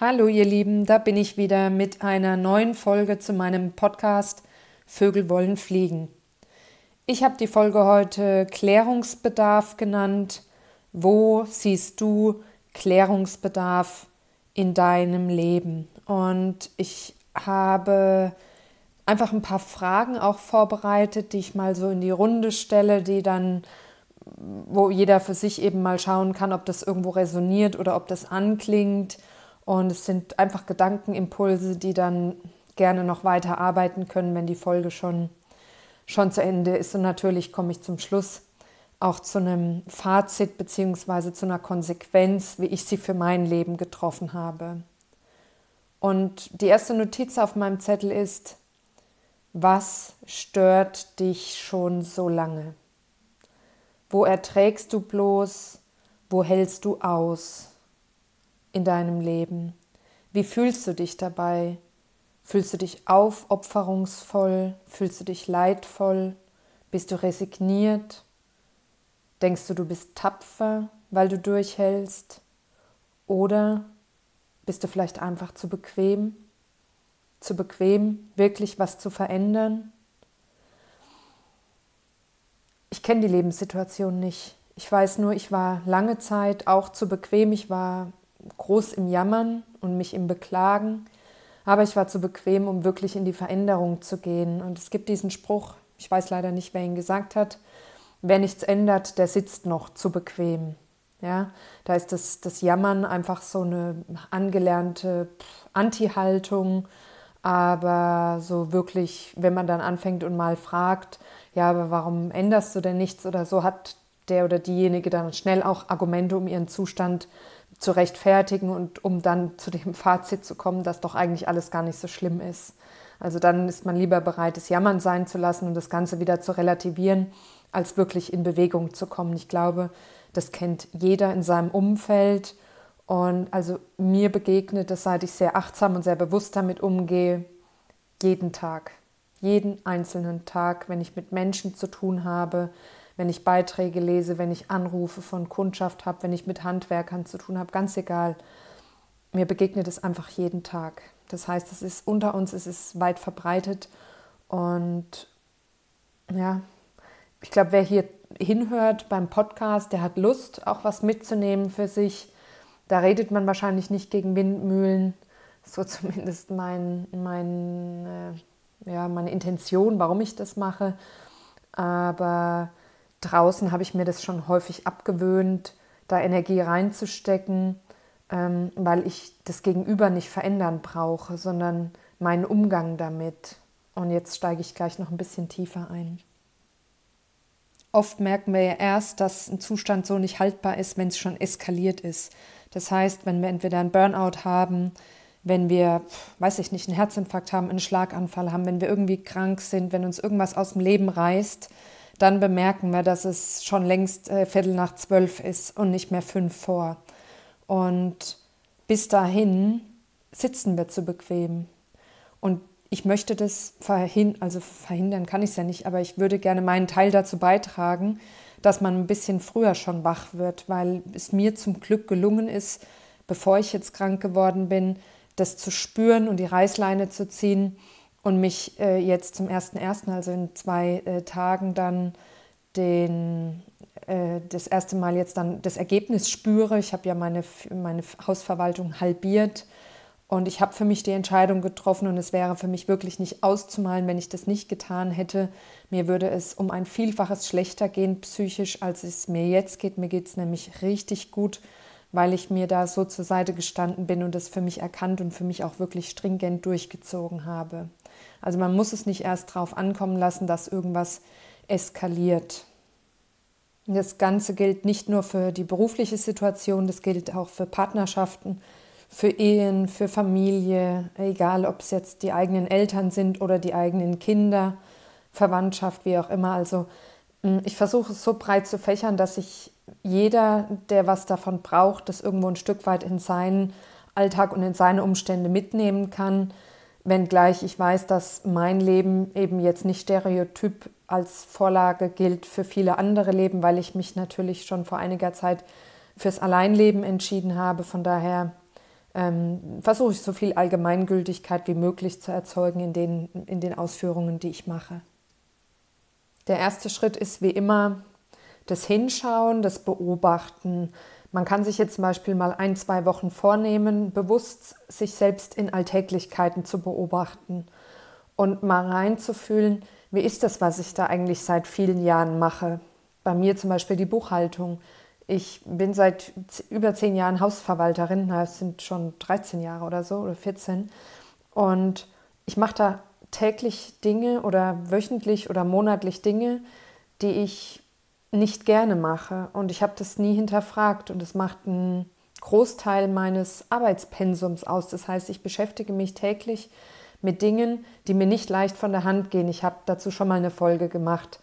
Hallo ihr Lieben, da bin ich wieder mit einer neuen Folge zu meinem Podcast Vögel wollen fliegen. Ich habe die Folge heute Klärungsbedarf genannt. Wo siehst du Klärungsbedarf in deinem Leben? Und ich habe einfach ein paar Fragen auch vorbereitet, die ich mal so in die Runde stelle, die dann wo jeder für sich eben mal schauen kann, ob das irgendwo resoniert oder ob das anklingt und es sind einfach Gedankenimpulse, die dann gerne noch weiter arbeiten können, wenn die Folge schon, schon zu Ende ist. Und natürlich komme ich zum Schluss auch zu einem Fazit bzw. zu einer Konsequenz, wie ich sie für mein Leben getroffen habe. Und die erste Notiz auf meinem Zettel ist, was stört dich schon so lange? Wo erträgst du bloß? Wo hältst du aus? In deinem Leben? Wie fühlst du dich dabei? Fühlst du dich aufopferungsvoll? Fühlst du dich leidvoll? Bist du resigniert? Denkst du, du bist tapfer, weil du durchhältst? Oder bist du vielleicht einfach zu bequem? Zu bequem, wirklich was zu verändern? Ich kenne die Lebenssituation nicht. Ich weiß nur, ich war lange Zeit auch zu bequem. Ich war groß im Jammern und mich im Beklagen, aber ich war zu bequem, um wirklich in die Veränderung zu gehen. Und es gibt diesen Spruch, ich weiß leider nicht, wer ihn gesagt hat, wer nichts ändert, der sitzt noch zu bequem. Ja, da ist das, das Jammern einfach so eine angelernte Anti-Haltung, aber so wirklich, wenn man dann anfängt und mal fragt, ja, aber warum änderst du denn nichts oder so, hat der oder diejenige dann schnell auch Argumente, um ihren Zustand zu rechtfertigen und um dann zu dem Fazit zu kommen, dass doch eigentlich alles gar nicht so schlimm ist. Also dann ist man lieber bereit, es jammern sein zu lassen und das Ganze wieder zu relativieren, als wirklich in Bewegung zu kommen. Ich glaube, das kennt jeder in seinem Umfeld. Und also mir begegnet es, seit ich sehr achtsam und sehr bewusst damit umgehe, jeden Tag, jeden einzelnen Tag, wenn ich mit Menschen zu tun habe, wenn ich Beiträge lese, wenn ich Anrufe von Kundschaft habe, wenn ich mit Handwerkern zu tun habe, ganz egal. Mir begegnet es einfach jeden Tag. Das heißt, es ist unter uns, es ist weit verbreitet und ja, ich glaube, wer hier hinhört beim Podcast, der hat Lust, auch was mitzunehmen für sich. Da redet man wahrscheinlich nicht gegen Windmühlen, so zumindest mein, mein, äh, ja, meine Intention, warum ich das mache. Aber draußen habe ich mir das schon häufig abgewöhnt, da Energie reinzustecken, ähm, weil ich das Gegenüber nicht verändern brauche, sondern meinen Umgang damit. Und jetzt steige ich gleich noch ein bisschen tiefer ein. Oft merken wir ja erst, dass ein Zustand so nicht haltbar ist, wenn es schon eskaliert ist. Das heißt, wenn wir entweder einen Burnout haben, wenn wir, weiß ich nicht, einen Herzinfarkt haben, einen Schlaganfall haben, wenn wir irgendwie krank sind, wenn uns irgendwas aus dem Leben reißt, dann bemerken wir, dass es schon längst äh, Viertel nach zwölf ist und nicht mehr fünf vor. Und bis dahin sitzen wir zu bequem. Und ich möchte das verhindern, also verhindern kann ich es ja nicht, aber ich würde gerne meinen Teil dazu beitragen, dass man ein bisschen früher schon wach wird, weil es mir zum Glück gelungen ist, bevor ich jetzt krank geworden bin, das zu spüren und die Reißleine zu ziehen und mich äh, jetzt zum 1.1., also in zwei äh, Tagen, dann den, äh, das erste Mal jetzt dann das Ergebnis spüre. Ich habe ja meine, meine Hausverwaltung halbiert und ich habe für mich die Entscheidung getroffen und es wäre für mich wirklich nicht auszumalen, wenn ich das nicht getan hätte. Mir würde es um ein Vielfaches schlechter gehen psychisch, als es mir jetzt geht. Mir geht es nämlich richtig gut, weil ich mir da so zur Seite gestanden bin und das für mich erkannt und für mich auch wirklich stringent durchgezogen habe. Also man muss es nicht erst darauf ankommen lassen, dass irgendwas eskaliert. Das Ganze gilt nicht nur für die berufliche Situation, das gilt auch für Partnerschaften, für Ehen, für Familie, egal ob es jetzt die eigenen Eltern sind oder die eigenen Kinder, Verwandtschaft, wie auch immer. Also ich versuche es so breit zu fächern, dass sich jeder, der was davon braucht, das irgendwo ein Stück weit in seinen Alltag und in seine Umstände mitnehmen kann Wenngleich ich weiß, dass mein Leben eben jetzt nicht stereotyp als Vorlage gilt für viele andere Leben, weil ich mich natürlich schon vor einiger Zeit fürs Alleinleben entschieden habe. Von daher ähm, versuche ich so viel Allgemeingültigkeit wie möglich zu erzeugen in den, in den Ausführungen, die ich mache. Der erste Schritt ist wie immer das Hinschauen, das Beobachten. Man kann sich jetzt zum Beispiel mal ein, zwei Wochen vornehmen, bewusst sich selbst in Alltäglichkeiten zu beobachten und mal reinzufühlen, wie ist das, was ich da eigentlich seit vielen Jahren mache. Bei mir zum Beispiel die Buchhaltung. Ich bin seit über zehn Jahren Hausverwalterin, das sind schon 13 Jahre oder so oder 14. Und ich mache da täglich Dinge oder wöchentlich oder monatlich Dinge, die ich nicht gerne mache. Und ich habe das nie hinterfragt. Und es macht einen Großteil meines Arbeitspensums aus. Das heißt, ich beschäftige mich täglich mit Dingen, die mir nicht leicht von der Hand gehen. Ich habe dazu schon mal eine Folge gemacht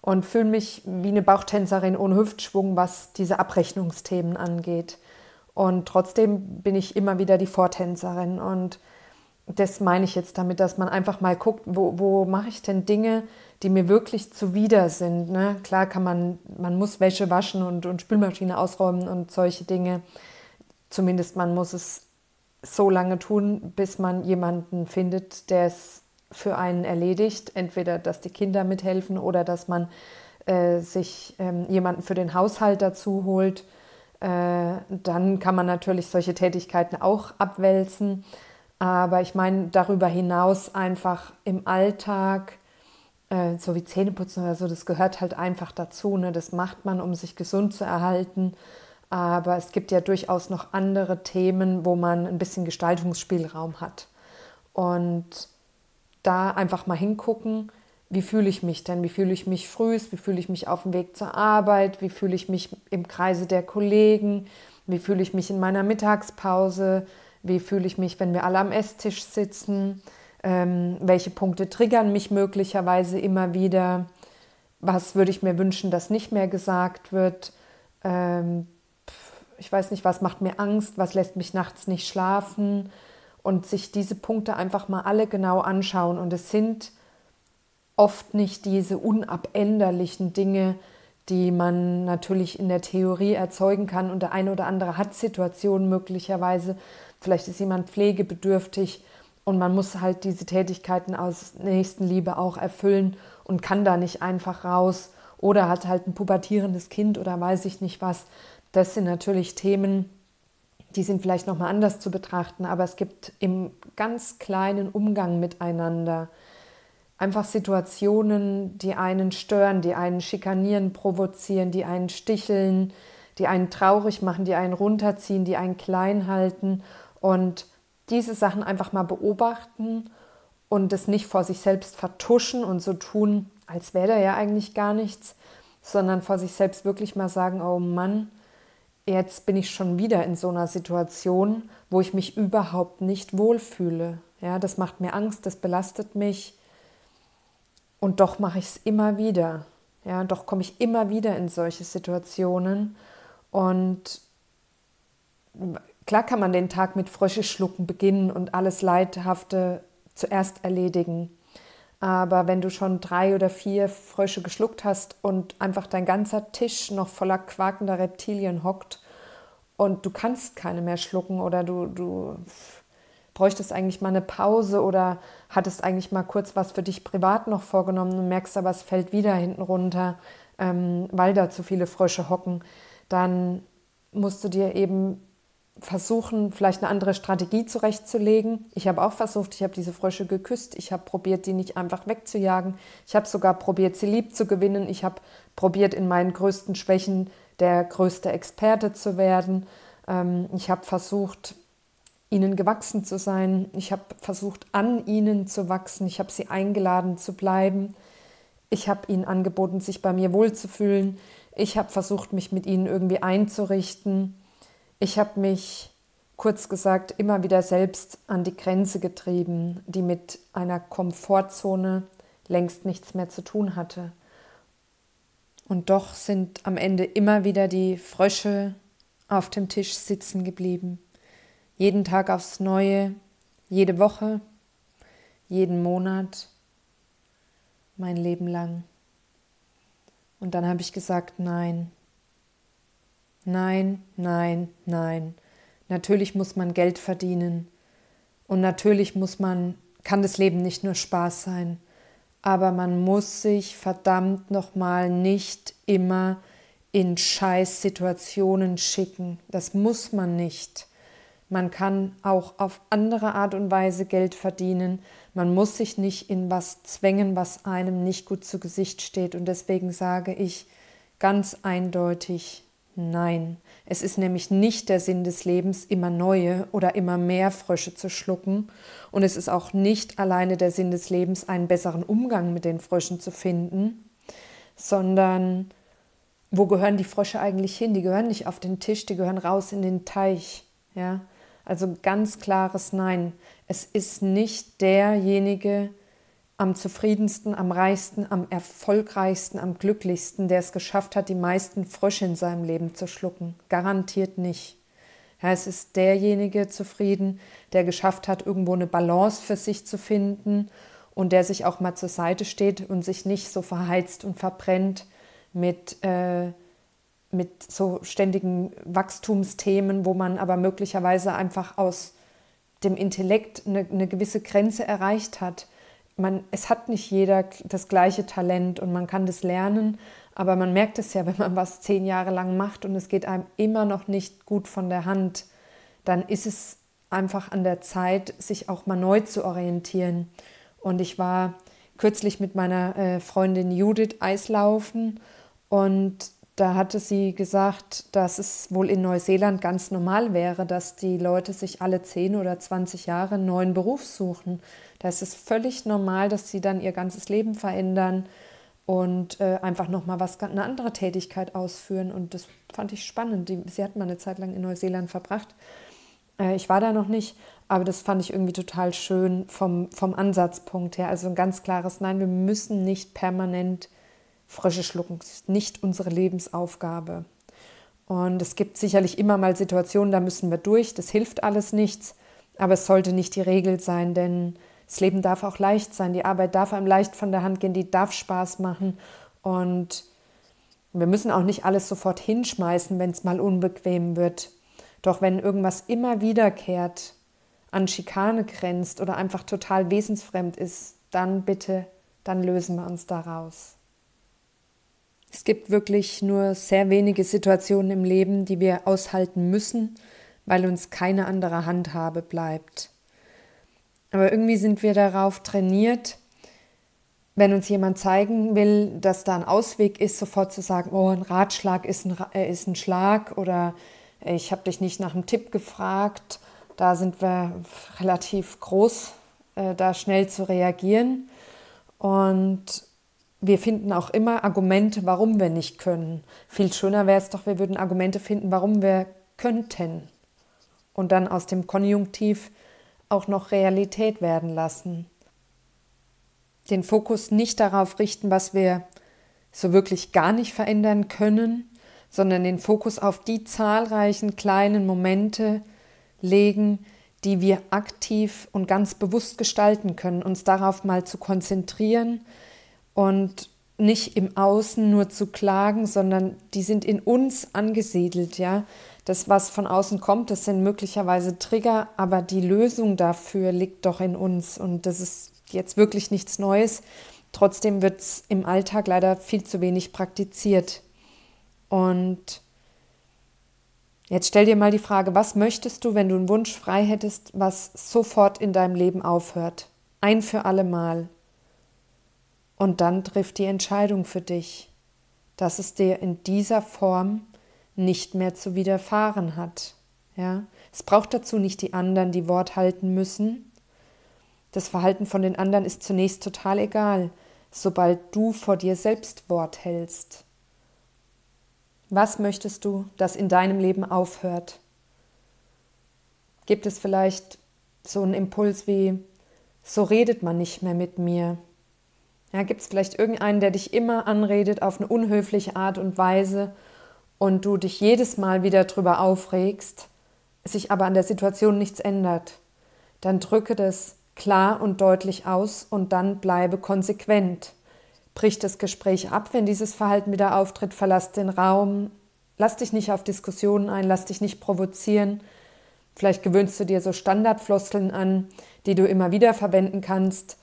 und fühle mich wie eine Bauchtänzerin ohne Hüftschwung, was diese Abrechnungsthemen angeht. Und trotzdem bin ich immer wieder die Vortänzerin. Und das meine ich jetzt damit, dass man einfach mal guckt, wo, wo mache ich denn Dinge, die mir wirklich zuwider sind. Ne? Klar kann man, man muss Wäsche waschen und, und Spülmaschine ausräumen und solche Dinge. Zumindest man muss es so lange tun, bis man jemanden findet, der es für einen erledigt. Entweder, dass die Kinder mithelfen oder dass man äh, sich ähm, jemanden für den Haushalt dazu holt. Äh, dann kann man natürlich solche Tätigkeiten auch abwälzen. Aber ich meine darüber hinaus einfach im Alltag, äh, so wie Zähneputzen oder so, das gehört halt einfach dazu. Ne? Das macht man, um sich gesund zu erhalten. Aber es gibt ja durchaus noch andere Themen, wo man ein bisschen Gestaltungsspielraum hat. Und da einfach mal hingucken, wie fühle ich mich denn? Wie fühle ich mich frühst? Wie fühle ich mich auf dem Weg zur Arbeit? Wie fühle ich mich im Kreise der Kollegen? Wie fühle ich mich in meiner Mittagspause? Wie fühle ich mich, wenn wir alle am Esstisch sitzen? Ähm, welche Punkte triggern mich möglicherweise immer wieder? Was würde ich mir wünschen, dass nicht mehr gesagt wird? Ähm, ich weiß nicht, was macht mir Angst, was lässt mich nachts nicht schlafen und sich diese Punkte einfach mal alle genau anschauen. Und es sind oft nicht diese unabänderlichen Dinge, die man natürlich in der Theorie erzeugen kann. Und der eine oder andere hat Situationen möglicherweise. Vielleicht ist jemand pflegebedürftig und man muss halt diese Tätigkeiten aus Nächstenliebe auch erfüllen und kann da nicht einfach raus. Oder hat halt ein pubertierendes Kind oder weiß ich nicht was. Das sind natürlich Themen, die sind vielleicht nochmal anders zu betrachten, aber es gibt im ganz kleinen Umgang miteinander einfach Situationen, die einen stören, die einen schikanieren, provozieren, die einen sticheln, die einen traurig machen, die einen runterziehen, die einen klein halten und diese Sachen einfach mal beobachten und es nicht vor sich selbst vertuschen und so tun, als wäre da ja eigentlich gar nichts, sondern vor sich selbst wirklich mal sagen, oh Mann, jetzt bin ich schon wieder in so einer Situation, wo ich mich überhaupt nicht wohlfühle. Ja, das macht mir Angst, das belastet mich. Und doch mache ich es immer wieder. Ja, doch komme ich immer wieder in solche Situationen. Und klar kann man den Tag mit Frösche schlucken beginnen und alles Leidhafte zuerst erledigen. Aber wenn du schon drei oder vier Frösche geschluckt hast und einfach dein ganzer Tisch noch voller quakender Reptilien hockt und du kannst keine mehr schlucken oder du, du bräuchtest eigentlich mal eine Pause oder hattest eigentlich mal kurz was für dich privat noch vorgenommen und merkst aber, es fällt wieder hinten runter, ähm, weil da zu viele Frösche hocken, dann musst du dir eben versuchen, vielleicht eine andere Strategie zurechtzulegen. Ich habe auch versucht, ich habe diese Frösche geküsst, ich habe probiert, die nicht einfach wegzujagen. Ich habe sogar probiert, sie lieb zu gewinnen. Ich habe probiert, in meinen größten Schwächen der größte Experte zu werden. Ähm, ich habe versucht, ihnen gewachsen zu sein. Ich habe versucht, an ihnen zu wachsen. Ich habe sie eingeladen zu bleiben. Ich habe ihnen angeboten, sich bei mir wohlzufühlen. Ich habe versucht, mich mit ihnen irgendwie einzurichten. Ich habe mich, kurz gesagt, immer wieder selbst an die Grenze getrieben, die mit einer Komfortzone längst nichts mehr zu tun hatte. Und doch sind am Ende immer wieder die Frösche auf dem Tisch sitzen geblieben. Jeden Tag aufs Neue, jede Woche, jeden Monat, mein Leben lang. Und dann habe ich gesagt, nein, Nein, nein, nein. Natürlich muss man Geld verdienen. Und natürlich muss man, kann das Leben nicht nur Spaß sein. Aber man muss sich verdammt nochmal nicht immer in Scheißsituationen schicken. Das muss man nicht. Man kann auch auf andere Art und Weise Geld verdienen. Man muss sich nicht in was zwängen, was einem nicht gut zu Gesicht steht. Und deswegen sage ich ganz eindeutig Nein. Es ist nämlich nicht der Sinn des Lebens, immer neue oder immer mehr Frösche zu schlucken. Und es ist auch nicht alleine der Sinn des Lebens, einen besseren Umgang mit den Fröschen zu finden, sondern wo gehören die Frösche eigentlich hin? Die gehören nicht auf den Tisch, die gehören raus in den Teich. Ja? Also ganz klares Nein. Es ist nicht derjenige am zufriedensten, am reichsten, am erfolgreichsten, am glücklichsten, der es geschafft hat, die meisten Frösche in seinem Leben zu schlucken. Garantiert nicht. Ja, es ist derjenige zufrieden, der geschafft hat, irgendwo eine Balance für sich zu finden und der sich auch mal zur Seite steht und sich nicht so verheizt und verbrennt mit äh, mit so ständigen Wachstumsthemen, wo man aber möglicherweise einfach aus dem Intellekt eine, eine gewisse Grenze erreicht hat. Man, es hat nicht jeder das gleiche Talent und man kann das lernen, aber man merkt es ja, wenn man was zehn Jahre lang macht und es geht einem immer noch nicht gut von der Hand, dann ist es einfach an der Zeit, sich auch mal neu zu orientieren. Und ich war kürzlich mit meiner äh, Freundin Judith Eislaufen und da hatte sie gesagt, dass es wohl in Neuseeland ganz normal wäre, dass die Leute sich alle 10 oder 20 Jahre einen neuen Beruf suchen. Da ist es völlig normal, dass sie dann ihr ganzes Leben verändern und äh, einfach nochmal was, eine andere Tätigkeit ausführen. Und das fand ich spannend. Die, sie hat mal eine Zeit lang in Neuseeland verbracht. Äh, ich war da noch nicht, aber das fand ich irgendwie total schön vom, vom Ansatzpunkt her. Also ein ganz klares Nein, wir müssen nicht permanent Frösche schlucken ist nicht unsere Lebensaufgabe. Und es gibt sicherlich immer mal Situationen, da müssen wir durch, das hilft alles nichts, aber es sollte nicht die Regel sein, denn das Leben darf auch leicht sein, die Arbeit darf einem leicht von der Hand gehen, die darf Spaß machen und wir müssen auch nicht alles sofort hinschmeißen, wenn es mal unbequem wird. Doch wenn irgendwas immer wiederkehrt, an Schikane grenzt oder einfach total wesensfremd ist, dann bitte, dann lösen wir uns daraus. Es gibt wirklich nur sehr wenige Situationen im Leben, die wir aushalten müssen, weil uns keine andere Handhabe bleibt. Aber irgendwie sind wir darauf trainiert, wenn uns jemand zeigen will, dass da ein Ausweg ist, sofort zu sagen, oh, ein Ratschlag ist ein, äh, ist ein Schlag oder ich habe dich nicht nach einem Tipp gefragt. Da sind wir relativ groß, äh, da schnell zu reagieren. Und wir finden auch immer Argumente, warum wir nicht können. Viel schöner wäre es doch, wir würden Argumente finden, warum wir könnten. Und dann aus dem Konjunktiv auch noch Realität werden lassen. Den Fokus nicht darauf richten, was wir so wirklich gar nicht verändern können, sondern den Fokus auf die zahlreichen kleinen Momente legen, die wir aktiv und ganz bewusst gestalten können, uns darauf mal zu konzentrieren, und nicht im Außen nur zu klagen, sondern die sind in uns angesiedelt, ja. Das, was von außen kommt, das sind möglicherweise Trigger, aber die Lösung dafür liegt doch in uns und das ist jetzt wirklich nichts Neues. Trotzdem wird es im Alltag leider viel zu wenig praktiziert. Und jetzt stell dir mal die Frage, was möchtest du, wenn du einen Wunsch frei hättest, was sofort in deinem Leben aufhört? Ein für alle Mal. Und dann trifft die Entscheidung für dich, dass es dir in dieser Form nicht mehr zu widerfahren hat. Ja? Es braucht dazu nicht die anderen, die Wort halten müssen. Das Verhalten von den anderen ist zunächst total egal, sobald du vor dir selbst Wort hältst. Was möchtest du, dass in deinem Leben aufhört? Gibt es vielleicht so einen Impuls wie, so redet man nicht mehr mit mir, ja, Gibt es vielleicht irgendeinen, der dich immer anredet auf eine unhöfliche Art und Weise und du dich jedes Mal wieder drüber aufregst, sich aber an der Situation nichts ändert? Dann drücke das klar und deutlich aus und dann bleibe konsequent. Brich das Gespräch ab, wenn dieses Verhalten wieder auftritt, verlass den Raum, lass dich nicht auf Diskussionen ein, lass dich nicht provozieren. Vielleicht gewöhnst du dir so Standardfloskeln an, die du immer wieder verwenden kannst,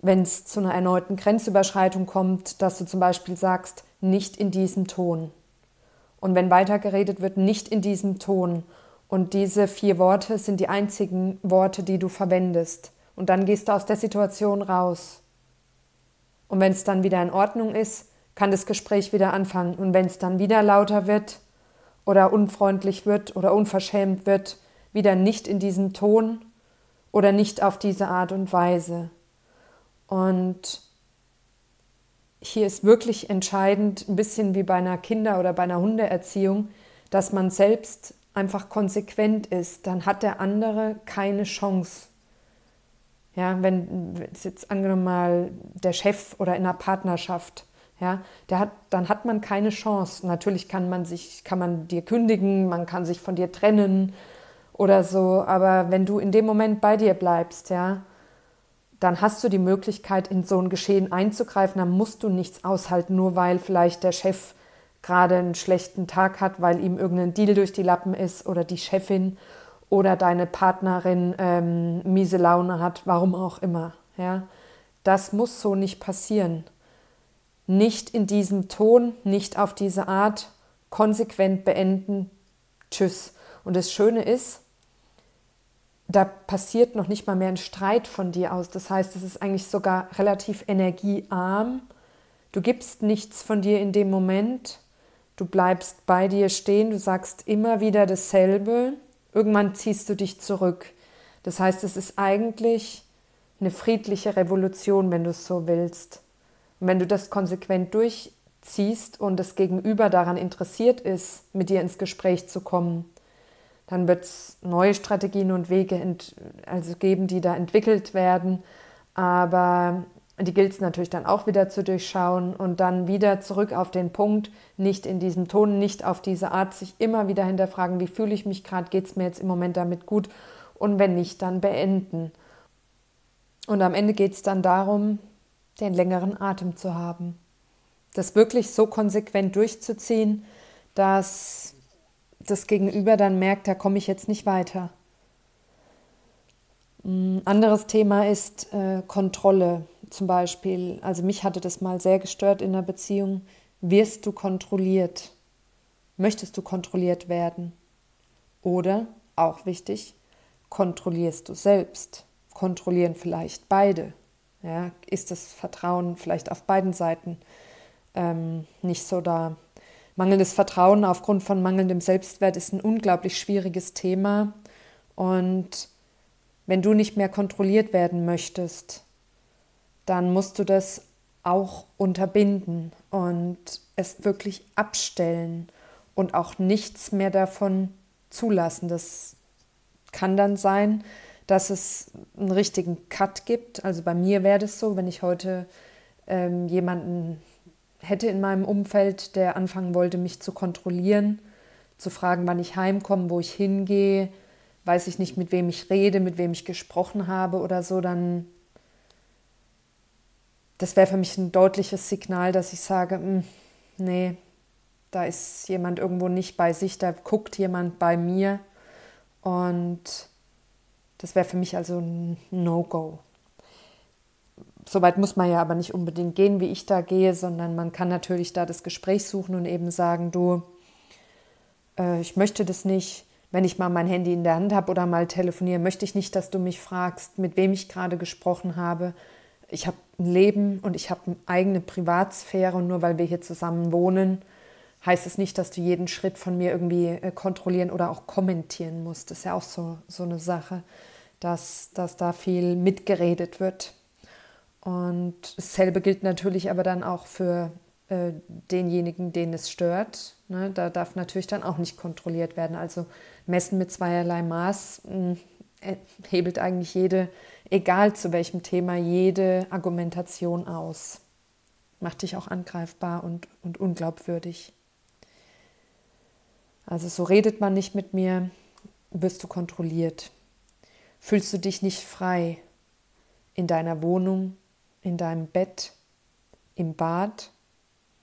wenn es zu einer erneuten Grenzüberschreitung kommt, dass du zum Beispiel sagst, nicht in diesem Ton. Und wenn weitergeredet wird, nicht in diesem Ton. Und diese vier Worte sind die einzigen Worte, die du verwendest. Und dann gehst du aus der Situation raus. Und wenn es dann wieder in Ordnung ist, kann das Gespräch wieder anfangen. Und wenn es dann wieder lauter wird oder unfreundlich wird oder unverschämt wird, wieder nicht in diesem Ton oder nicht auf diese Art und Weise. Und hier ist wirklich entscheidend, ein bisschen wie bei einer Kinder- oder bei einer Hundeerziehung, dass man selbst einfach konsequent ist. Dann hat der andere keine Chance. Ja, wenn jetzt angenommen mal der Chef oder in einer Partnerschaft, ja, der hat, dann hat man keine Chance. Natürlich kann man sich, kann man dir kündigen, man kann sich von dir trennen oder so, aber wenn du in dem Moment bei dir bleibst, ja, dann hast du die Möglichkeit, in so ein Geschehen einzugreifen. Dann musst du nichts aushalten, nur weil vielleicht der Chef gerade einen schlechten Tag hat, weil ihm irgendein Deal durch die Lappen ist oder die Chefin oder deine Partnerin ähm, miese Laune hat, warum auch immer. Ja? Das muss so nicht passieren. Nicht in diesem Ton, nicht auf diese Art, konsequent beenden. Tschüss. Und das Schöne ist, da passiert noch nicht mal mehr ein Streit von dir aus. Das heißt, es ist eigentlich sogar relativ energiearm. Du gibst nichts von dir in dem Moment. Du bleibst bei dir stehen. Du sagst immer wieder dasselbe. Irgendwann ziehst du dich zurück. Das heißt, es ist eigentlich eine friedliche Revolution, wenn du es so willst. Und wenn du das konsequent durchziehst und das Gegenüber daran interessiert ist, mit dir ins Gespräch zu kommen, dann wird es neue Strategien und Wege also geben, die da entwickelt werden. Aber die gilt es natürlich dann auch wieder zu durchschauen und dann wieder zurück auf den Punkt, nicht in diesem Ton, nicht auf diese Art, sich immer wieder hinterfragen, wie fühle ich mich gerade, geht es mir jetzt im Moment damit gut und wenn nicht, dann beenden. Und am Ende geht es dann darum, den längeren Atem zu haben. Das wirklich so konsequent durchzuziehen, dass das Gegenüber dann merkt, da komme ich jetzt nicht weiter. Ein mm, anderes Thema ist äh, Kontrolle zum Beispiel. Also mich hatte das mal sehr gestört in der Beziehung. Wirst du kontrolliert? Möchtest du kontrolliert werden? Oder, auch wichtig, kontrollierst du selbst? Kontrollieren vielleicht beide? Ja, ist das Vertrauen vielleicht auf beiden Seiten ähm, nicht so da? Mangelndes Vertrauen aufgrund von mangelndem Selbstwert ist ein unglaublich schwieriges Thema. Und wenn du nicht mehr kontrolliert werden möchtest, dann musst du das auch unterbinden und es wirklich abstellen und auch nichts mehr davon zulassen. Das kann dann sein, dass es einen richtigen Cut gibt. Also bei mir wäre das so, wenn ich heute ähm, jemanden hätte in meinem Umfeld, der anfangen wollte, mich zu kontrollieren, zu fragen, wann ich heimkomme, wo ich hingehe, weiß ich nicht, mit wem ich rede, mit wem ich gesprochen habe oder so, dann das wäre für mich ein deutliches Signal, dass ich sage, hm, nee, da ist jemand irgendwo nicht bei sich, da guckt jemand bei mir. Und das wäre für mich also ein No-Go so weit muss man ja aber nicht unbedingt gehen, wie ich da gehe, sondern man kann natürlich da das Gespräch suchen und eben sagen, du, äh, ich möchte das nicht, wenn ich mal mein Handy in der Hand habe oder mal telefoniere, möchte ich nicht, dass du mich fragst, mit wem ich gerade gesprochen habe. Ich habe ein Leben und ich habe eine eigene Privatsphäre und nur weil wir hier zusammen wohnen, heißt es nicht, dass du jeden Schritt von mir irgendwie äh, kontrollieren oder auch kommentieren musst. Das ist ja auch so, so eine Sache, dass, dass da viel mitgeredet wird. Und dasselbe gilt natürlich aber dann auch für äh, denjenigen, den es stört. Ne? Da darf natürlich dann auch nicht kontrolliert werden. Also messen mit zweierlei Maß mh, hm, äh, hebelt eigentlich jede, egal zu welchem Thema, jede Argumentation aus. Macht dich auch angreifbar und, und unglaubwürdig. Also so redet man nicht mit mir, wirst du kontrolliert. Fühlst du dich nicht frei in deiner Wohnung, in deinem Bett, im Bad,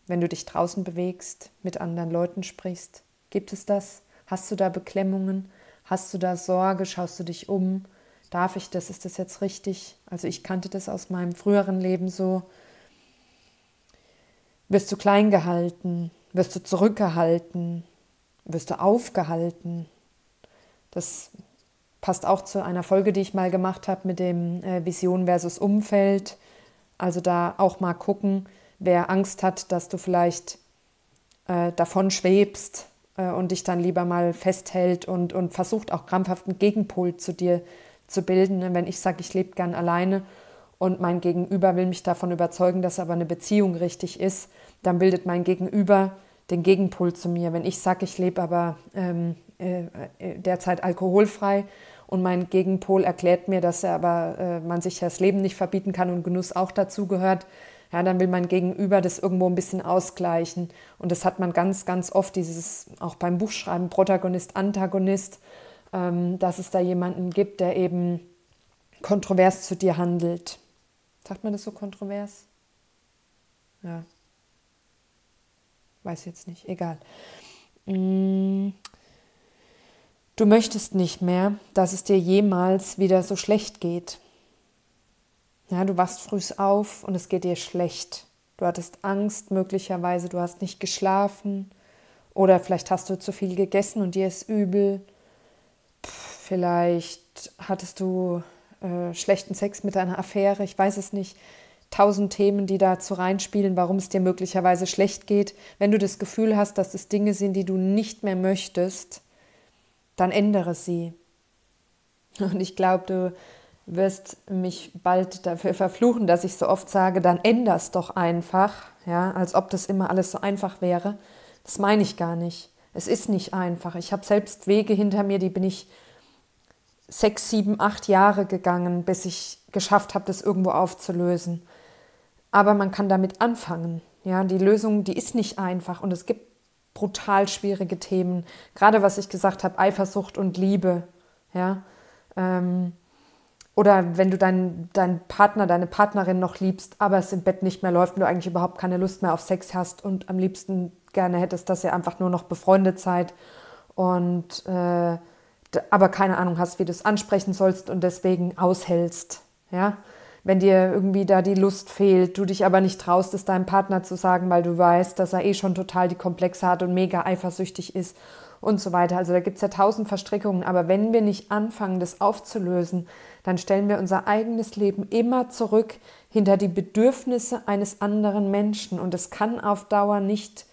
wenn du dich draußen bewegst, mit anderen Leuten sprichst? Gibt es das? Hast du da Beklemmungen? Hast du da Sorge? Schaust du dich um? Darf ich das? Ist das jetzt richtig? Also ich kannte das aus meinem früheren Leben so. Wirst du klein gehalten? Wirst du zurückgehalten? Wirst du aufgehalten? Das passt auch zu einer Folge, die ich mal gemacht habe mit dem äh, Vision versus Umfeld. Also da auch mal gucken, wer Angst hat, dass du vielleicht äh, davon schwebst äh, und dich dann lieber mal festhält und, und versucht auch krampfhaft einen Gegenpol zu dir zu bilden. Wenn ich sage, ich lebe gern alleine und mein Gegenüber will mich davon überzeugen, dass aber eine Beziehung richtig ist, dann bildet mein Gegenüber den Gegenpol zu mir. Wenn ich sage, ich lebe aber ähm, äh, äh, derzeit alkoholfrei und mein Gegenpol erklärt mir, dass er aber äh, man sich das Leben nicht verbieten kann und Genuss auch dazu gehört, ja, dann will mein Gegenüber das irgendwo ein bisschen ausgleichen. Und das hat man ganz, ganz oft, dieses auch beim Buchschreiben, Protagonist, Antagonist, ähm, dass es da jemanden gibt, der eben kontrovers zu dir handelt. Sagt man das so kontrovers? Ja. Weiß jetzt nicht, egal. Du möchtest nicht mehr, dass es dir jemals wieder so schlecht geht. Ja, du wachst früh auf und es geht dir schlecht. Du hattest Angst möglicherweise, du hast nicht geschlafen oder vielleicht hast du zu viel gegessen und dir ist übel. Vielleicht hattest du äh, schlechten Sex mit deiner Affäre, ich weiß es nicht. Tausend Themen, die dazu reinspielen, warum es dir möglicherweise schlecht geht. Wenn du das Gefühl hast, dass es Dinge sind, die du nicht mehr möchtest, dann ändere sie. Und ich glaube, du wirst mich bald dafür verfluchen, dass ich so oft sage, dann änder's doch einfach, ja, als ob das immer alles so einfach wäre. Das meine ich gar nicht. Es ist nicht einfach. Ich habe selbst Wege hinter mir, die bin ich sechs, sieben, acht Jahre gegangen, bis ich geschafft habe, das irgendwo aufzulösen. Aber man kann damit anfangen. Ja, die Lösung, die ist nicht einfach und es gibt brutal schwierige Themen. Gerade was ich gesagt habe, Eifersucht und Liebe. Ja, ähm, oder wenn du deinen dein Partner, deine Partnerin noch liebst, aber es im Bett nicht mehr läuft und du eigentlich überhaupt keine Lust mehr auf Sex hast und am liebsten gerne hättest, dass ihr einfach nur noch befreundet seid und äh, aber keine Ahnung hast, wie du es ansprechen sollst und deswegen aushältst. Ja? Wenn dir irgendwie da die Lust fehlt, du dich aber nicht traust, es deinem Partner zu sagen, weil du weißt, dass er eh schon total die Komplexe hat und mega eifersüchtig ist und so weiter. Also da gibt es ja tausend Verstrickungen. Aber wenn wir nicht anfangen, das aufzulösen, dann stellen wir unser eigenes Leben immer zurück hinter die Bedürfnisse eines anderen Menschen. Und es kann auf Dauer nicht,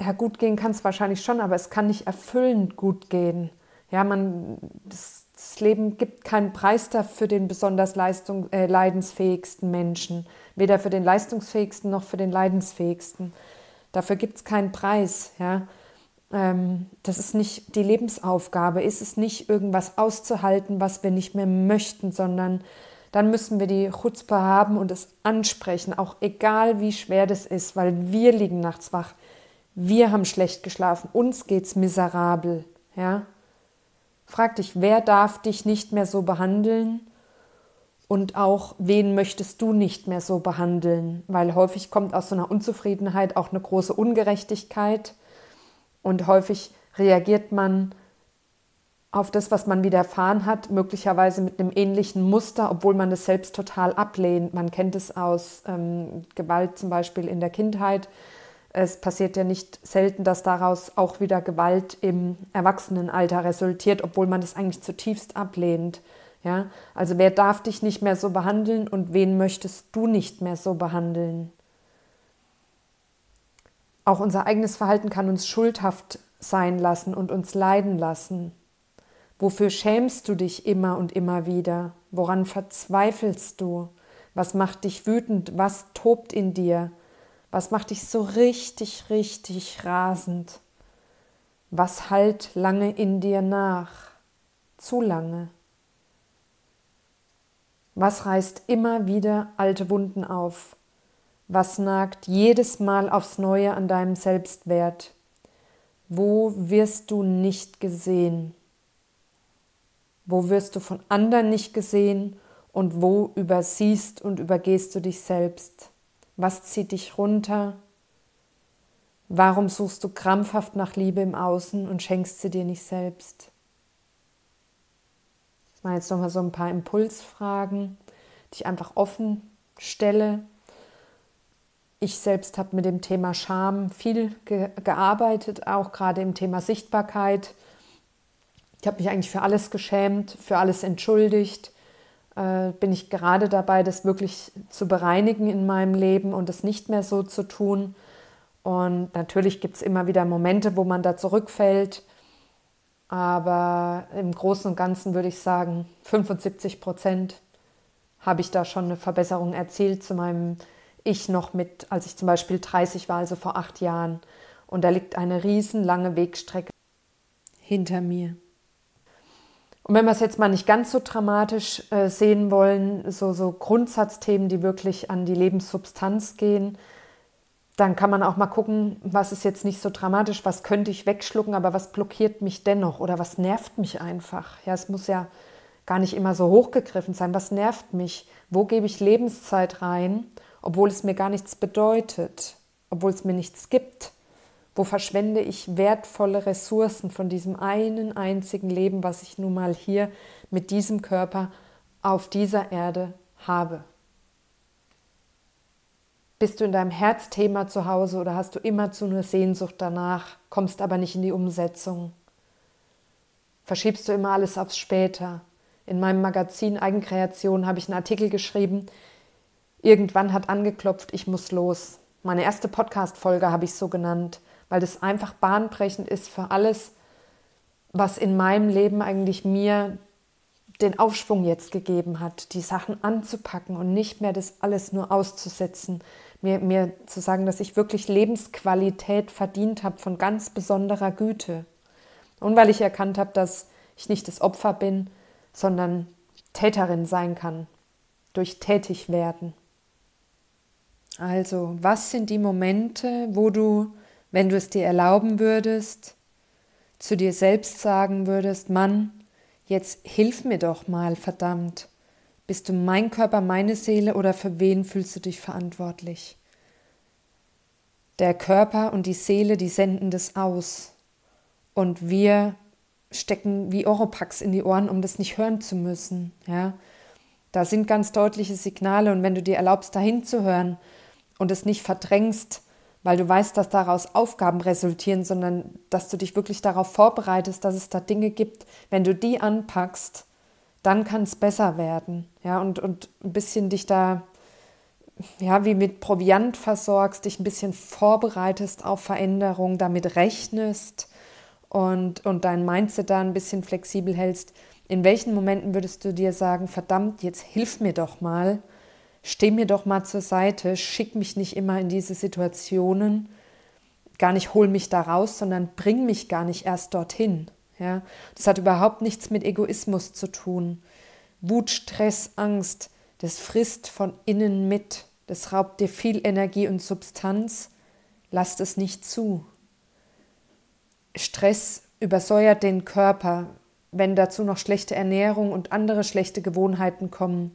ja gut gehen kann es wahrscheinlich schon, aber es kann nicht erfüllend gut gehen. Ja, man, das, das Leben gibt keinen Preis dafür für den besonders leistung, äh, leidensfähigsten Menschen. Weder für den leistungsfähigsten noch für den leidensfähigsten. Dafür gibt es keinen Preis. Ja? Ähm, das ist nicht die Lebensaufgabe, ist es nicht irgendwas auszuhalten, was wir nicht mehr möchten, sondern dann müssen wir die Chutzpe haben und es ansprechen, auch egal wie schwer das ist, weil wir liegen nachts wach, wir haben schlecht geschlafen, uns geht's miserabel, ja. Frag dich, wer darf dich nicht mehr so behandeln und auch wen möchtest du nicht mehr so behandeln, weil häufig kommt aus so einer Unzufriedenheit auch eine große Ungerechtigkeit und häufig reagiert man auf das, was man widerfahren hat, möglicherweise mit einem ähnlichen Muster, obwohl man es selbst total ablehnt. Man kennt es aus ähm, Gewalt zum Beispiel in der Kindheit. Es passiert ja nicht selten, dass daraus auch wieder Gewalt im Erwachsenenalter resultiert, obwohl man es eigentlich zutiefst ablehnt. Ja? Also wer darf dich nicht mehr so behandeln und wen möchtest du nicht mehr so behandeln? Auch unser eigenes Verhalten kann uns schuldhaft sein lassen und uns leiden lassen. Wofür schämst du dich immer und immer wieder? Woran verzweifelst du? Was macht dich wütend? Was tobt in dir? Was macht dich so richtig, richtig rasend? Was halt lange in dir nach? Zu lange? Was reißt immer wieder alte Wunden auf? Was nagt jedes Mal aufs Neue an deinem Selbstwert? Wo wirst du nicht gesehen? Wo wirst du von anderen nicht gesehen und wo übersiehst und übergehst du dich selbst? Was zieht dich runter? Warum suchst du krampfhaft nach Liebe im Außen und schenkst sie dir nicht selbst? Ich mache jetzt nochmal so ein paar Impulsfragen, die ich einfach offen stelle. Ich selbst habe mit dem Thema Scham viel ge gearbeitet, auch gerade im Thema Sichtbarkeit. Ich habe mich eigentlich für alles geschämt, für alles entschuldigt. Äh, bin ich gerade dabei, das wirklich zu bereinigen in meinem Leben und es nicht mehr so zu tun. Und natürlich gibt es immer wieder Momente, wo man da zurückfällt. Aber im Großen und Ganzen würde ich sagen, 75 Prozent habe ich da schon eine Verbesserung erzielt zu meinem Ich noch mit, als ich zum Beispiel 30 war, also vor acht Jahren. Und da liegt eine riesenlange Wegstrecke hinter mir. Und wenn wir es jetzt mal nicht ganz so dramatisch äh, sehen wollen, so, so Grundsatzthemen, die wirklich an die Lebenssubstanz gehen, dann kann man auch mal gucken, was ist jetzt nicht so dramatisch, was könnte ich wegschlucken, aber was blockiert mich dennoch oder was nervt mich einfach. Ja, es muss ja gar nicht immer so hochgegriffen sein. Was nervt mich? Wo gebe ich Lebenszeit rein, obwohl es mir gar nichts bedeutet, obwohl es mir nichts gibt? Wo verschwende ich wertvolle Ressourcen von diesem einen einzigen Leben, was ich nun mal hier mit diesem Körper auf dieser Erde habe? Bist du in deinem Herzthema zu Hause oder hast du immer zu nur Sehnsucht danach, kommst aber nicht in die Umsetzung? Verschiebst du immer alles aufs Später? In meinem Magazin Eigenkreation habe ich einen Artikel geschrieben. Irgendwann hat angeklopft, ich muss los. Meine erste Podcast-Folge habe ich so genannt, weil das einfach bahnbrechend ist für alles, was in meinem Leben eigentlich mir den Aufschwung jetzt gegeben hat, die Sachen anzupacken und nicht mehr das alles nur auszusetzen, mir, mir zu sagen, dass ich wirklich Lebensqualität verdient habe von ganz besonderer Güte. Und weil ich erkannt habe, dass ich nicht das Opfer bin, sondern Täterin sein kann, durch tätig werden. Also, was sind die Momente, wo du, wenn du es dir erlauben würdest, zu dir selbst sagen würdest, Mann, jetzt hilf mir doch mal, verdammt. Bist du mein Körper, meine Seele oder für wen fühlst du dich verantwortlich? Der Körper und die Seele, die senden das aus. Und wir stecken wie Oropax in die Ohren, um das nicht hören zu müssen. Ja? Da sind ganz deutliche Signale und wenn du dir erlaubst, dahin zu hören und es nicht verdrängst, weil du weißt, dass daraus Aufgaben resultieren, sondern dass du dich wirklich darauf vorbereitest, dass es da Dinge gibt, wenn du die anpackst, dann kann es besser werden. Ja, und, und ein bisschen dich da, ja, wie mit Proviant versorgst, dich ein bisschen vorbereitest auf Veränderung, damit rechnest und, und dein Mindset da ein bisschen flexibel hältst. In welchen Momenten würdest du dir sagen, verdammt, jetzt hilf mir doch mal, steh mir doch mal zur Seite, schick mich nicht immer in diese Situationen, gar nicht hol mich da raus, sondern bring mich gar nicht erst dorthin. Ja, das hat überhaupt nichts mit Egoismus zu tun. Wut, Stress, Angst, das frisst von innen mit. Das raubt dir viel Energie und Substanz. Lass es nicht zu. Stress übersäuert den Körper. Wenn dazu noch schlechte Ernährung und andere schlechte Gewohnheiten kommen,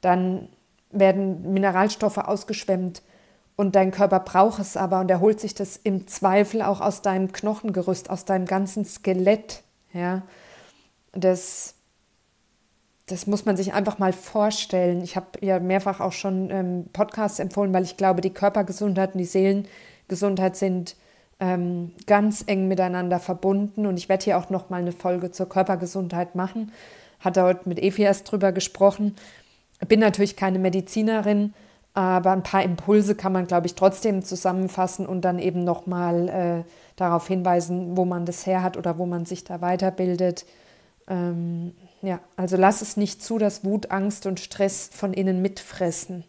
dann werden Mineralstoffe ausgeschwemmt und dein Körper braucht es aber und er holt sich das im Zweifel auch aus deinem Knochengerüst, aus deinem ganzen Skelett. Ja, das, das muss man sich einfach mal vorstellen. Ich habe ja mehrfach auch schon ähm, Podcasts empfohlen, weil ich glaube, die Körpergesundheit und die Seelengesundheit sind ähm, ganz eng miteinander verbunden. Und ich werde hier auch noch mal eine Folge zur Körpergesundheit machen. Hatte heute mit Evi erst drüber gesprochen. Bin natürlich keine Medizinerin, aber ein paar Impulse kann man, glaube ich, trotzdem zusammenfassen und dann eben nochmal äh, darauf hinweisen, wo man das her hat oder wo man sich da weiterbildet. Ähm, ja, also lass es nicht zu, dass Wut, Angst und Stress von innen mitfressen.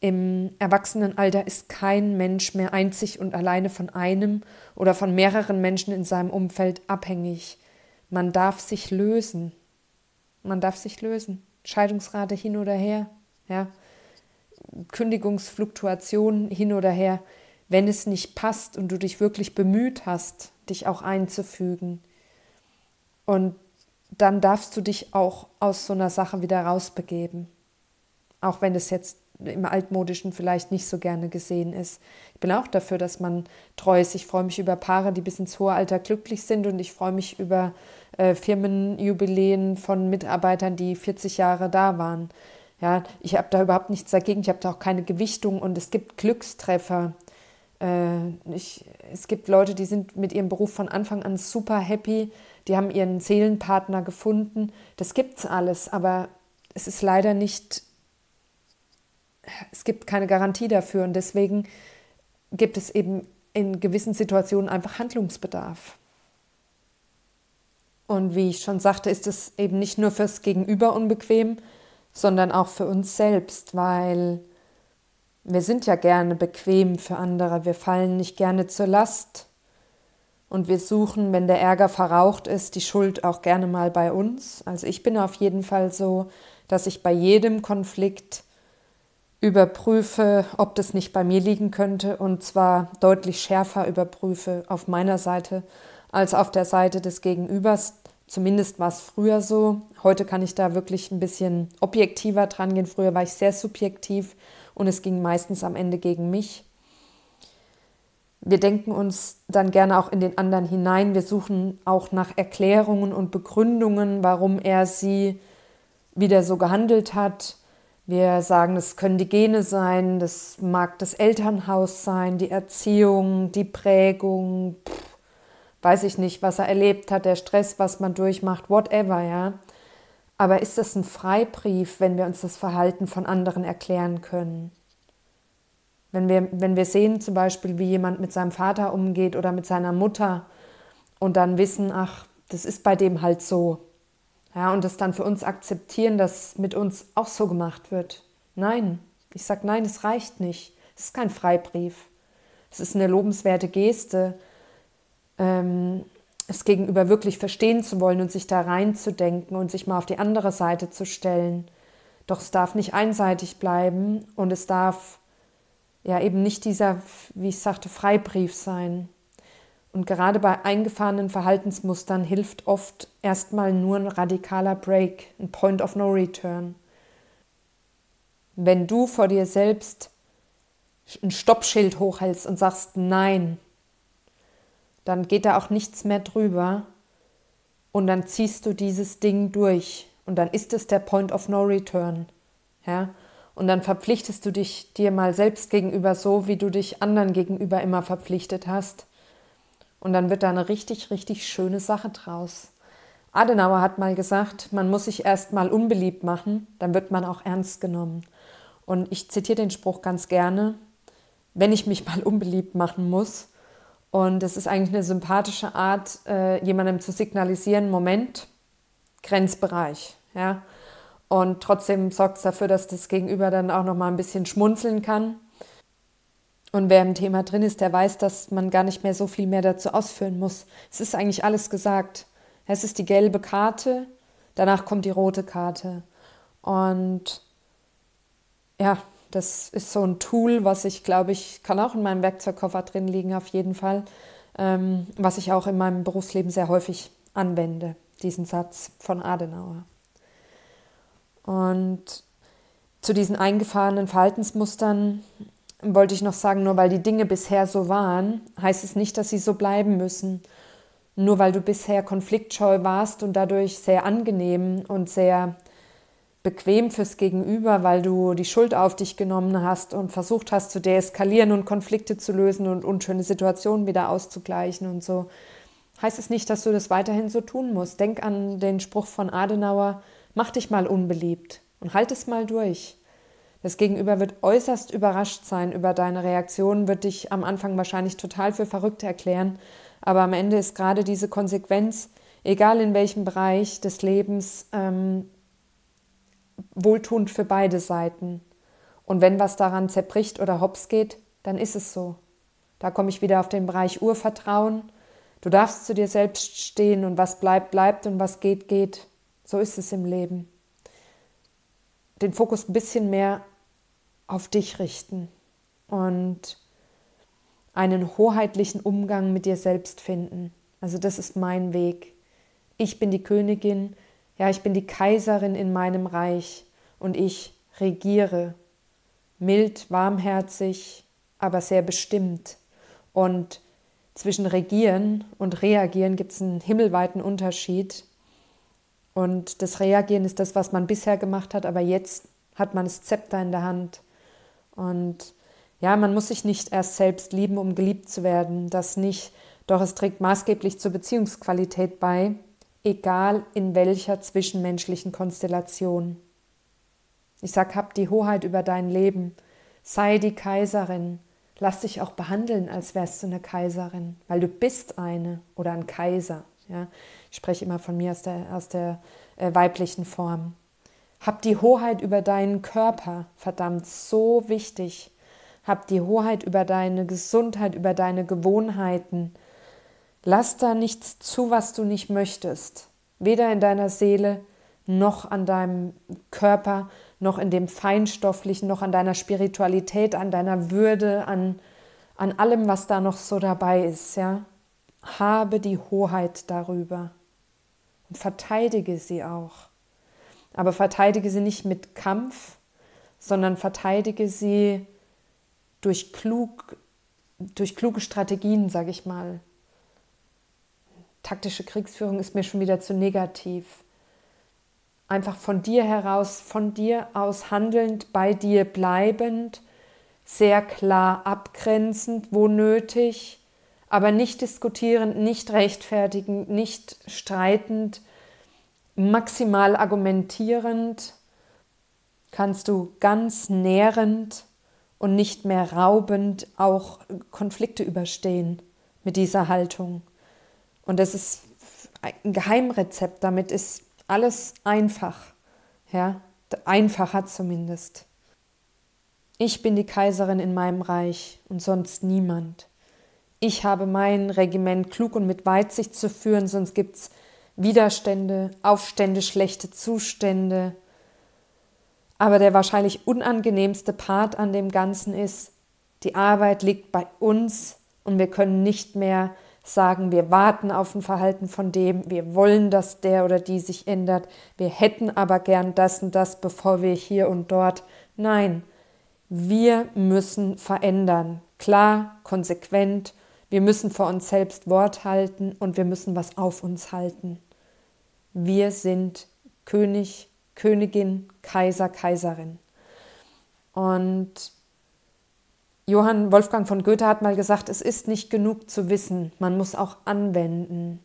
Im Erwachsenenalter ist kein Mensch mehr einzig und alleine von einem oder von mehreren Menschen in seinem Umfeld abhängig. Man darf sich lösen. Man darf sich lösen. Scheidungsrate hin oder her, ja, Kündigungsfluktuation hin oder her, wenn es nicht passt und du dich wirklich bemüht hast, dich auch einzufügen. Und dann darfst du dich auch aus so einer Sache wieder rausbegeben. Auch wenn es jetzt im Altmodischen vielleicht nicht so gerne gesehen ist. Ich bin auch dafür, dass man treu ist. Ich freue mich über Paare, die bis ins hohe Alter glücklich sind und ich freue mich über äh, Firmenjubiläen von Mitarbeitern, die 40 Jahre da waren. Ja, ich habe da überhaupt nichts dagegen, ich habe da auch keine Gewichtung und es gibt Glückstreffer. Äh, ich, es gibt Leute, die sind mit ihrem Beruf von Anfang an super happy, die haben ihren Seelenpartner gefunden. Das gibt's alles, aber es ist leider nicht, es gibt keine Garantie dafür und deswegen gibt es eben in gewissen Situationen einfach Handlungsbedarf. Und wie ich schon sagte, ist es eben nicht nur fürs Gegenüber unbequem, sondern auch für uns selbst, weil wir sind ja gerne bequem für andere, wir fallen nicht gerne zur Last. Und wir suchen, wenn der Ärger verraucht ist, die Schuld auch gerne mal bei uns. Also ich bin auf jeden Fall so, dass ich bei jedem Konflikt überprüfe, ob das nicht bei mir liegen könnte. Und zwar deutlich schärfer überprüfe auf meiner Seite als auf der Seite des Gegenübers. Zumindest war es früher so. Heute kann ich da wirklich ein bisschen objektiver dran gehen. Früher war ich sehr subjektiv und es ging meistens am Ende gegen mich. Wir denken uns dann gerne auch in den anderen hinein. Wir suchen auch nach Erklärungen und Begründungen, warum er sie wieder so gehandelt hat. Wir sagen, es können die Gene sein, das mag das Elternhaus sein, die Erziehung, die Prägung, pff, weiß ich nicht, was er erlebt hat, der Stress, was man durchmacht, whatever, ja. Aber ist das ein Freibrief, wenn wir uns das Verhalten von anderen erklären können? Wenn wir, wenn wir sehen zum Beispiel, wie jemand mit seinem Vater umgeht oder mit seiner Mutter und dann wissen, ach, das ist bei dem halt so. Ja, und das dann für uns akzeptieren, dass mit uns auch so gemacht wird. Nein, ich sage nein, es reicht nicht. Es ist kein Freibrief. Es ist eine lobenswerte Geste, ähm, es gegenüber wirklich verstehen zu wollen und sich da reinzudenken und sich mal auf die andere Seite zu stellen. Doch es darf nicht einseitig bleiben und es darf ja eben nicht dieser, wie ich sagte, Freibrief sein. Und gerade bei eingefahrenen Verhaltensmustern hilft oft erstmal nur ein radikaler Break, ein Point of No Return. Wenn du vor dir selbst ein Stoppschild hochhältst und sagst Nein, dann geht da auch nichts mehr drüber und dann ziehst du dieses Ding durch und dann ist es der Point of No Return. Ja? Und dann verpflichtest du dich dir mal selbst gegenüber so, wie du dich anderen gegenüber immer verpflichtet hast. Und dann wird da eine richtig, richtig schöne Sache draus. Adenauer hat mal gesagt, man muss sich erst mal unbeliebt machen, dann wird man auch ernst genommen. Und ich zitiere den Spruch ganz gerne, wenn ich mich mal unbeliebt machen muss, und es ist eigentlich eine sympathische Art, äh, jemandem zu signalisieren, Moment, Grenzbereich. Ja? Und trotzdem sorgt es dafür, dass das Gegenüber dann auch noch mal ein bisschen schmunzeln kann. Und wer im Thema drin ist, der weiß, dass man gar nicht mehr so viel mehr dazu ausführen muss. Es ist eigentlich alles gesagt. Es ist die gelbe Karte, danach kommt die rote Karte. Und ja, das ist so ein Tool, was ich glaube ich, kann auch in meinem Werkzeugkoffer drin liegen, auf jeden Fall, ähm, was ich auch in meinem Berufsleben sehr häufig anwende, diesen Satz von Adenauer. Und zu diesen eingefahrenen Verhaltensmustern wollte ich noch sagen, nur weil die Dinge bisher so waren, heißt es nicht, dass sie so bleiben müssen. Nur weil du bisher konfliktscheu warst und dadurch sehr angenehm und sehr bequem fürs Gegenüber, weil du die Schuld auf dich genommen hast und versucht hast zu deeskalieren und Konflikte zu lösen und unschöne Situationen wieder auszugleichen und so, heißt es nicht, dass du das weiterhin so tun musst. Denk an den Spruch von Adenauer, mach dich mal unbeliebt und halt es mal durch. Das Gegenüber wird äußerst überrascht sein über deine Reaktion, wird dich am Anfang wahrscheinlich total für verrückt erklären, aber am Ende ist gerade diese Konsequenz, egal in welchem Bereich des Lebens, ähm, wohltuend für beide Seiten. Und wenn was daran zerbricht oder hops geht, dann ist es so. Da komme ich wieder auf den Bereich Urvertrauen. Du darfst zu dir selbst stehen und was bleibt, bleibt und was geht, geht. So ist es im Leben. Den Fokus ein bisschen mehr auf dich richten und einen hoheitlichen Umgang mit dir selbst finden. Also das ist mein Weg. Ich bin die Königin, ja, ich bin die Kaiserin in meinem Reich und ich regiere. Mild, warmherzig, aber sehr bestimmt. Und zwischen regieren und reagieren gibt es einen himmelweiten Unterschied. Und das Reagieren ist das, was man bisher gemacht hat, aber jetzt hat man das Zepter in der Hand. Und ja, man muss sich nicht erst selbst lieben, um geliebt zu werden. Das nicht. Doch es trägt maßgeblich zur Beziehungsqualität bei, egal in welcher zwischenmenschlichen Konstellation. Ich sag, hab die Hoheit über dein Leben. Sei die Kaiserin. Lass dich auch behandeln, als wärst du eine Kaiserin, weil du bist eine oder ein Kaiser. Ja? Ich spreche immer von mir aus der, aus der äh, weiblichen Form. Hab die Hoheit über deinen Körper, verdammt, so wichtig. Hab die Hoheit über deine Gesundheit, über deine Gewohnheiten. Lass da nichts zu, was du nicht möchtest. Weder in deiner Seele noch an deinem Körper, noch in dem Feinstofflichen, noch an deiner Spiritualität, an deiner Würde, an, an allem, was da noch so dabei ist. Ja? Habe die Hoheit darüber und verteidige sie auch. Aber verteidige sie nicht mit Kampf, sondern verteidige sie durch, klug, durch kluge Strategien, sage ich mal. Taktische Kriegsführung ist mir schon wieder zu negativ einfach von dir heraus, von dir aus handelnd, bei dir bleibend, sehr klar abgrenzend, wo nötig, aber nicht diskutierend, nicht rechtfertigend, nicht streitend, maximal argumentierend, kannst du ganz nährend und nicht mehr raubend auch Konflikte überstehen mit dieser Haltung. Und das ist ein Geheimrezept. Damit ist alles einfach, ja, einfacher zumindest. Ich bin die Kaiserin in meinem Reich und sonst niemand. Ich habe mein Regiment klug und mit Weitsicht zu führen, sonst gibt es Widerstände, Aufstände, schlechte Zustände. Aber der wahrscheinlich unangenehmste Part an dem Ganzen ist, die Arbeit liegt bei uns und wir können nicht mehr sagen, wir warten auf ein Verhalten von dem, wir wollen, dass der oder die sich ändert, wir hätten aber gern das und das, bevor wir hier und dort. Nein, wir müssen verändern, klar, konsequent, wir müssen vor uns selbst Wort halten und wir müssen was auf uns halten. Wir sind König, Königin, Kaiser, Kaiserin. Und Johann Wolfgang von Goethe hat mal gesagt, es ist nicht genug zu wissen, man muss auch anwenden.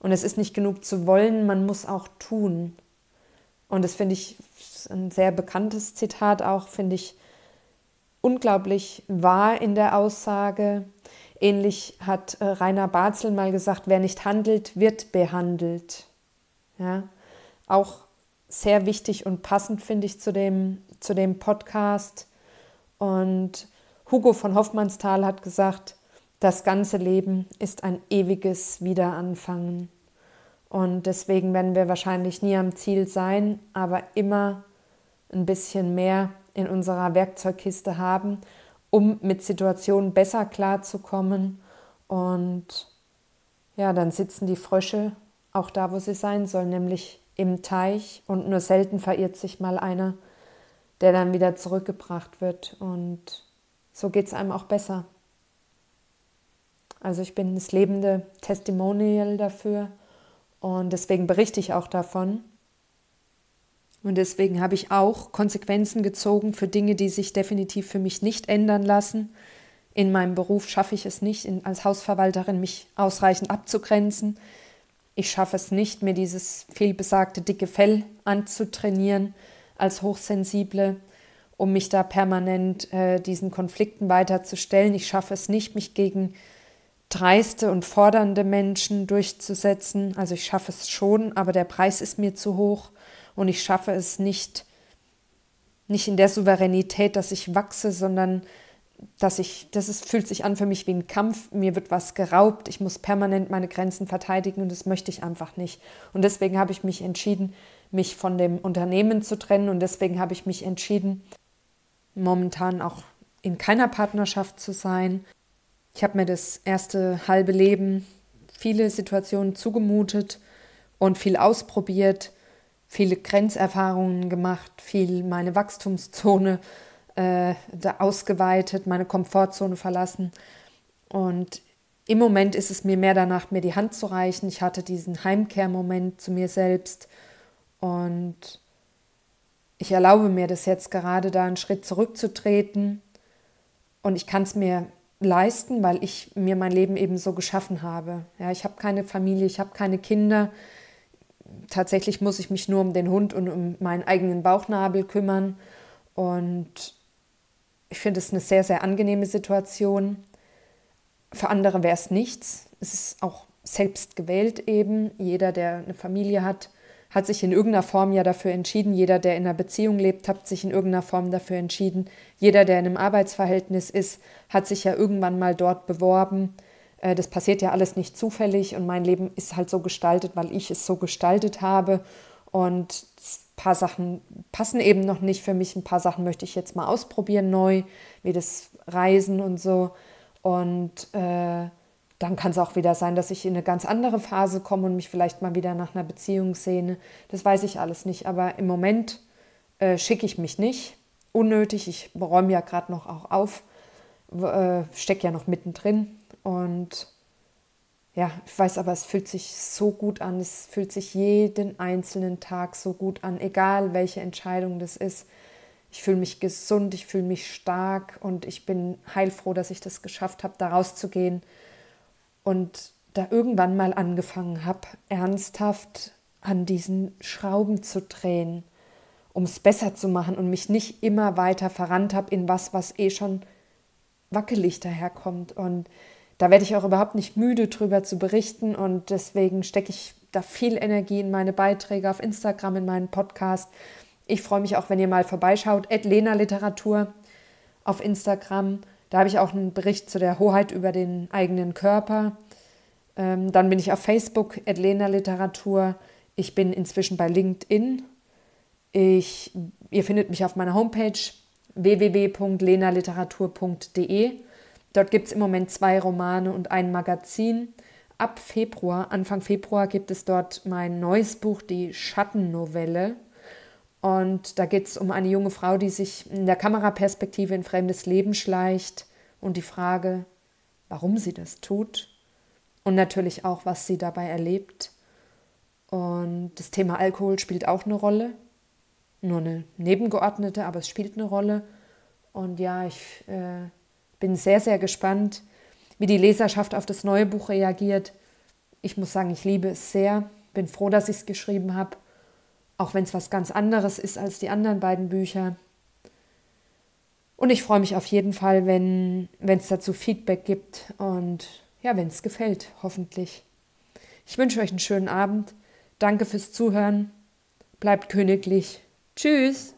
Und es ist nicht genug zu wollen, man muss auch tun. Und das finde ich ein sehr bekanntes Zitat auch, finde ich unglaublich wahr in der Aussage. Ähnlich hat äh, Rainer Barzel mal gesagt, wer nicht handelt, wird behandelt. Ja, auch sehr wichtig und passend finde ich zu dem, zu dem Podcast. Und Hugo von Hoffmannsthal hat gesagt, das ganze Leben ist ein ewiges Wiederanfangen. Und deswegen werden wir wahrscheinlich nie am Ziel sein, aber immer ein bisschen mehr in unserer Werkzeugkiste haben, um mit Situationen besser klarzukommen. Und ja, dann sitzen die Frösche auch da, wo sie sein sollen, nämlich im Teich. Und nur selten verirrt sich mal einer, der dann wieder zurückgebracht wird. Und so geht es einem auch besser. Also ich bin das lebende Testimonial dafür und deswegen berichte ich auch davon. Und deswegen habe ich auch Konsequenzen gezogen für Dinge, die sich definitiv für mich nicht ändern lassen. In meinem Beruf schaffe ich es nicht, als Hausverwalterin mich ausreichend abzugrenzen. Ich schaffe es nicht, mir dieses vielbesagte dicke Fell anzutrainieren als Hochsensible um mich da permanent äh, diesen Konflikten weiterzustellen. Ich schaffe es nicht, mich gegen dreiste und fordernde Menschen durchzusetzen. Also ich schaffe es schon, aber der Preis ist mir zu hoch und ich schaffe es nicht, nicht in der Souveränität, dass ich wachse, sondern dass ich, das ist, fühlt sich an für mich wie ein Kampf, mir wird was geraubt, ich muss permanent meine Grenzen verteidigen und das möchte ich einfach nicht. Und deswegen habe ich mich entschieden, mich von dem Unternehmen zu trennen und deswegen habe ich mich entschieden, momentan auch in keiner Partnerschaft zu sein. Ich habe mir das erste halbe Leben viele Situationen zugemutet und viel ausprobiert, viele Grenzerfahrungen gemacht, viel meine Wachstumszone äh, ausgeweitet, meine Komfortzone verlassen. Und im Moment ist es mir mehr danach, mir die Hand zu reichen. Ich hatte diesen Heimkehrmoment zu mir selbst und ich erlaube mir das jetzt gerade, da einen Schritt zurückzutreten und ich kann es mir leisten, weil ich mir mein Leben eben so geschaffen habe. Ja, ich habe keine Familie, ich habe keine Kinder. Tatsächlich muss ich mich nur um den Hund und um meinen eigenen Bauchnabel kümmern. Und ich finde es eine sehr, sehr angenehme Situation. Für andere wäre es nichts. Es ist auch selbst gewählt eben. Jeder, der eine Familie hat, hat sich in irgendeiner Form ja dafür entschieden. Jeder, der in einer Beziehung lebt, hat sich in irgendeiner Form dafür entschieden. Jeder, der in einem Arbeitsverhältnis ist, hat sich ja irgendwann mal dort beworben. Äh, das passiert ja alles nicht zufällig und mein Leben ist halt so gestaltet, weil ich es so gestaltet habe. Und ein paar Sachen passen eben noch nicht für mich. Ein paar Sachen möchte ich jetzt mal ausprobieren neu, wie das Reisen und so. Und äh, dann kann es auch wieder sein, dass ich in eine ganz andere Phase komme und mich vielleicht mal wieder nach einer Beziehung sehne. Das weiß ich alles nicht. Aber im Moment äh, schicke ich mich nicht. Unnötig. Ich räume ja gerade noch auch auf. Äh, stecke ja noch mittendrin. Und ja, ich weiß aber, es fühlt sich so gut an. Es fühlt sich jeden einzelnen Tag so gut an, egal welche Entscheidung das ist. Ich fühle mich gesund, ich fühle mich stark und ich bin heilfroh, dass ich das geschafft habe, da rauszugehen und da irgendwann mal angefangen habe, ernsthaft an diesen Schrauben zu drehen, um es besser zu machen und mich nicht immer weiter verrannt habe in was, was eh schon wackelig daherkommt. Und da werde ich auch überhaupt nicht müde drüber zu berichten und deswegen stecke ich da viel Energie in meine Beiträge auf Instagram, in meinen Podcast. Ich freue mich auch, wenn ihr mal vorbeischaut, Lena Literatur auf Instagram. Da habe ich auch einen Bericht zu der Hoheit über den eigenen Körper. Ähm, dann bin ich auf Facebook, Edlena Literatur. Ich bin inzwischen bei LinkedIn. Ich, ihr findet mich auf meiner Homepage www.lenaliteratur.de. Dort gibt es im Moment zwei Romane und ein Magazin. Ab Februar, Anfang Februar, gibt es dort mein neues Buch, die Schattennovelle. Und da geht es um eine junge Frau, die sich in der Kameraperspektive in fremdes Leben schleicht und die Frage, warum sie das tut und natürlich auch, was sie dabei erlebt. Und das Thema Alkohol spielt auch eine Rolle, nur eine nebengeordnete, aber es spielt eine Rolle. Und ja, ich äh, bin sehr, sehr gespannt, wie die Leserschaft auf das neue Buch reagiert. Ich muss sagen, ich liebe es sehr, bin froh, dass ich es geschrieben habe auch wenn es was ganz anderes ist als die anderen beiden Bücher. Und ich freue mich auf jeden Fall, wenn es dazu Feedback gibt und ja, wenn es gefällt, hoffentlich. Ich wünsche euch einen schönen Abend. Danke fürs Zuhören. Bleibt königlich. Tschüss.